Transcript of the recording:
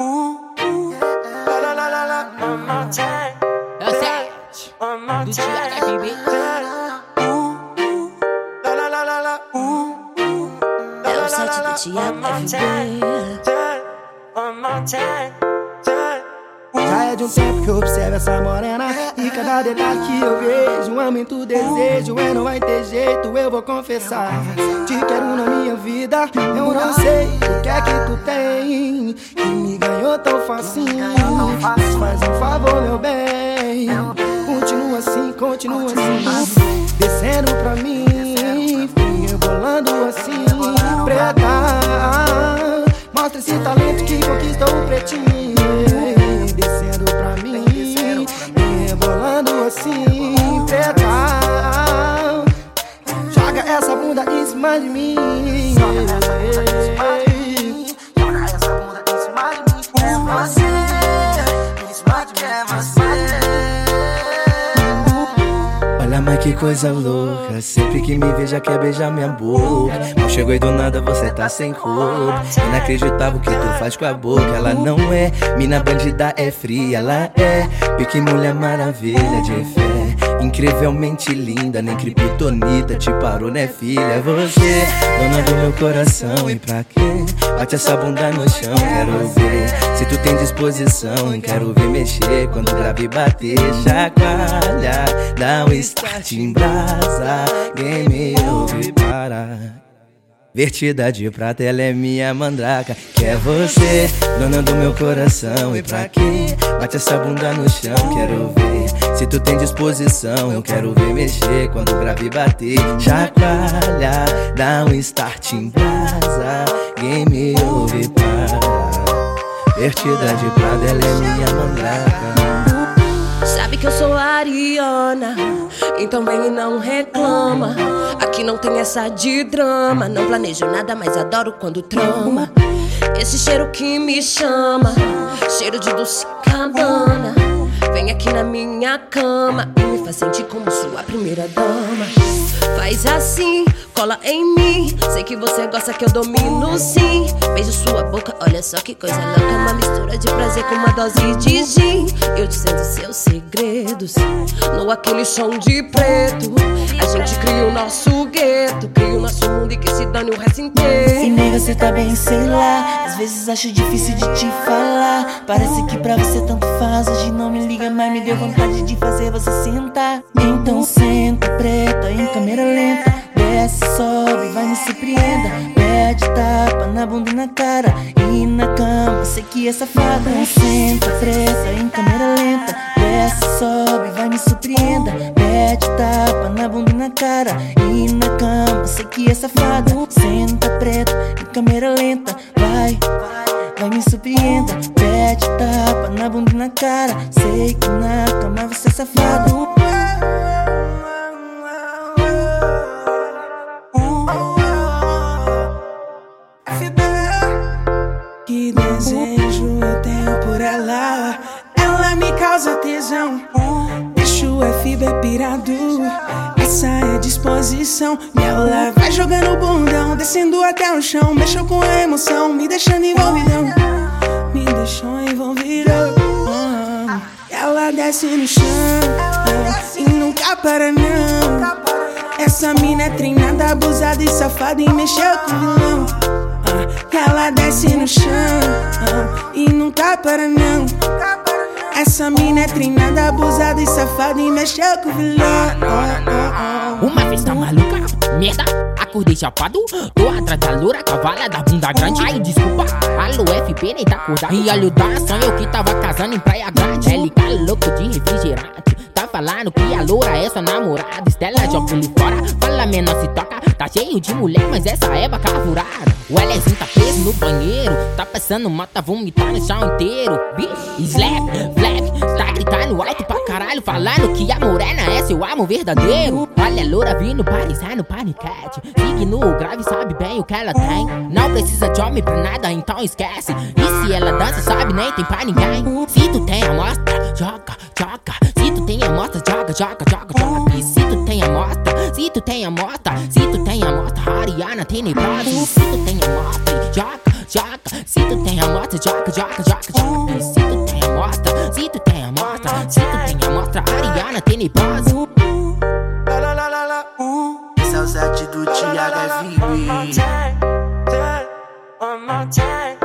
ooh. La la la la la, one time. More do time. Tiago BB. Ooh, ooh. La la la la ooh. La la la la la, one time. One more. Time. De um tempo que eu observo essa morena. E cada detalhe que eu vejo Aumento o desejo, é não vai ter jeito Eu vou confessar. Te quero na minha vida Eu não sei o que é que tu tem. Que me ganhou tão facinho Faz um favor, meu bem. Continua assim, continua assim. Descendo pra mim cima de mim Joga essa bunda em cima de mim Joga essa bunda em cima de mim É você Em cima de mim é você Olha, mas que coisa louca. Sempre que me veja quer beijar minha boca. Mal chegou e do nada você tá sem roupa. Inacreditável o que tu faz com a boca. Ela não é mina bandida, é fria. Ela é pique mulher maravilha de fé. Incrivelmente linda, nem criptonita te parou, né, filha? É você, dona do meu coração. E pra quê? Bate essa bunda no chão, quero ver. Se tu tem disposição, quero ver mexer. Quando grave bater, chacoalha. Dá um start em brasa. Game ouve parar. Vertida de prata, ela é minha mandraca. Que é você, dona do meu coração. E pra quê? Bate essa bunda no chão, quero ver. Se tu tem disposição, eu quero ver mexer. Quando o grave bater, chacoalha. Dá um start em brasa. Game ouve parar. Vertida de prata, ela é minha mandraca. Sabe que eu sou a Ariana, então vem e não reclama. Aqui não tem essa de drama. Não planejo nada, mas adoro quando trama. Esse cheiro que me chama, cheiro de doce cabana. Vem aqui na minha cama e me faz sentir como sua primeira dama. Faz assim, cola em mim. Sei que você gosta que eu domino sim. Beijo sua boca, olha só que coisa louca. Uma mistura de prazer com uma dose de gin. Eu dizendo seus segredos, no aquele chão de preto. A gente cria o nosso gueto, cria o nosso mundo e que se dane o resto E inteiro. nega, você tá bem, sei lá. Às vezes acho difícil de te falar. Parece que pra você tanto faz. Hoje não me liga, mas me deu vontade de fazer você sentar. Então senta, preta, em câmera lenta. Desce, sobe, vai me surpreenda. Pede tapa na bunda e na cara. E na cama, sei que é safada. Senta, preta, em câmera lenta. Desce, sobe, vai me surpreenda. Pede tapa na bunda e na cara. E na cama, sei que é safada. Senta preta, em câmera lenta. Vai, vai me surpreenda. Pede tapa na bunda e na cara. Sei que Que desejo eu tenho por ela. Ela me causa tesão. Bicho é fibra é pirado. Essa é disposição. E ela vai jogando bundão, descendo até o chão. Mexeu com a emoção, me deixando envolvidão. Me deixou envolvidão. Ah, Ela desce no chão e nunca para não. Essa mina é treinada, abusada e safada e mexeu com o vilão. Ah, ela desce no chão e nunca para não. Essa mina é treinada, abusada e safada e mexeu com o vilão. Uma vez tá maluca, merda, acordei chapado Tô atrás da loura, cavala da bunda grande Ai, desculpa, alô FP nem tá acordado E olha o da ação, eu que tava casando em Praia Grande LK louco de refrigerante Tá falando que a loura é sua namorada Estela joga ele fora, fala menor se toca Tá cheio de mulher, mas essa é baca furada. O Elezinho tá preso no banheiro Tá passando mal, tá vomitando o chão inteiro. Bicho, slap, flap, tá gritando alto pra caralho Falando que a morena é seu amor verdadeiro. Olha a loura vindo parecendo paniquete. Signo grave, sabe bem o que ela tem. Não precisa de homem pra nada, então esquece. E se ela dança, sabe, nem tem pra ninguém. Se tu tem amostra, joga, joga joga, joga, joga, joga E se tu tem amostra, se tu tem amostra Se tu tem amostra, Ariana tem nem prazo Se tu tem amostra, joga, joga. Se tu tem a moto, joga, joga, joga, joga. Se tu tem a moto, se tu tem a moto, se tu tem a moto, Ariana tem la la. Ooh. Esse é o set do Thiago FB. One more time.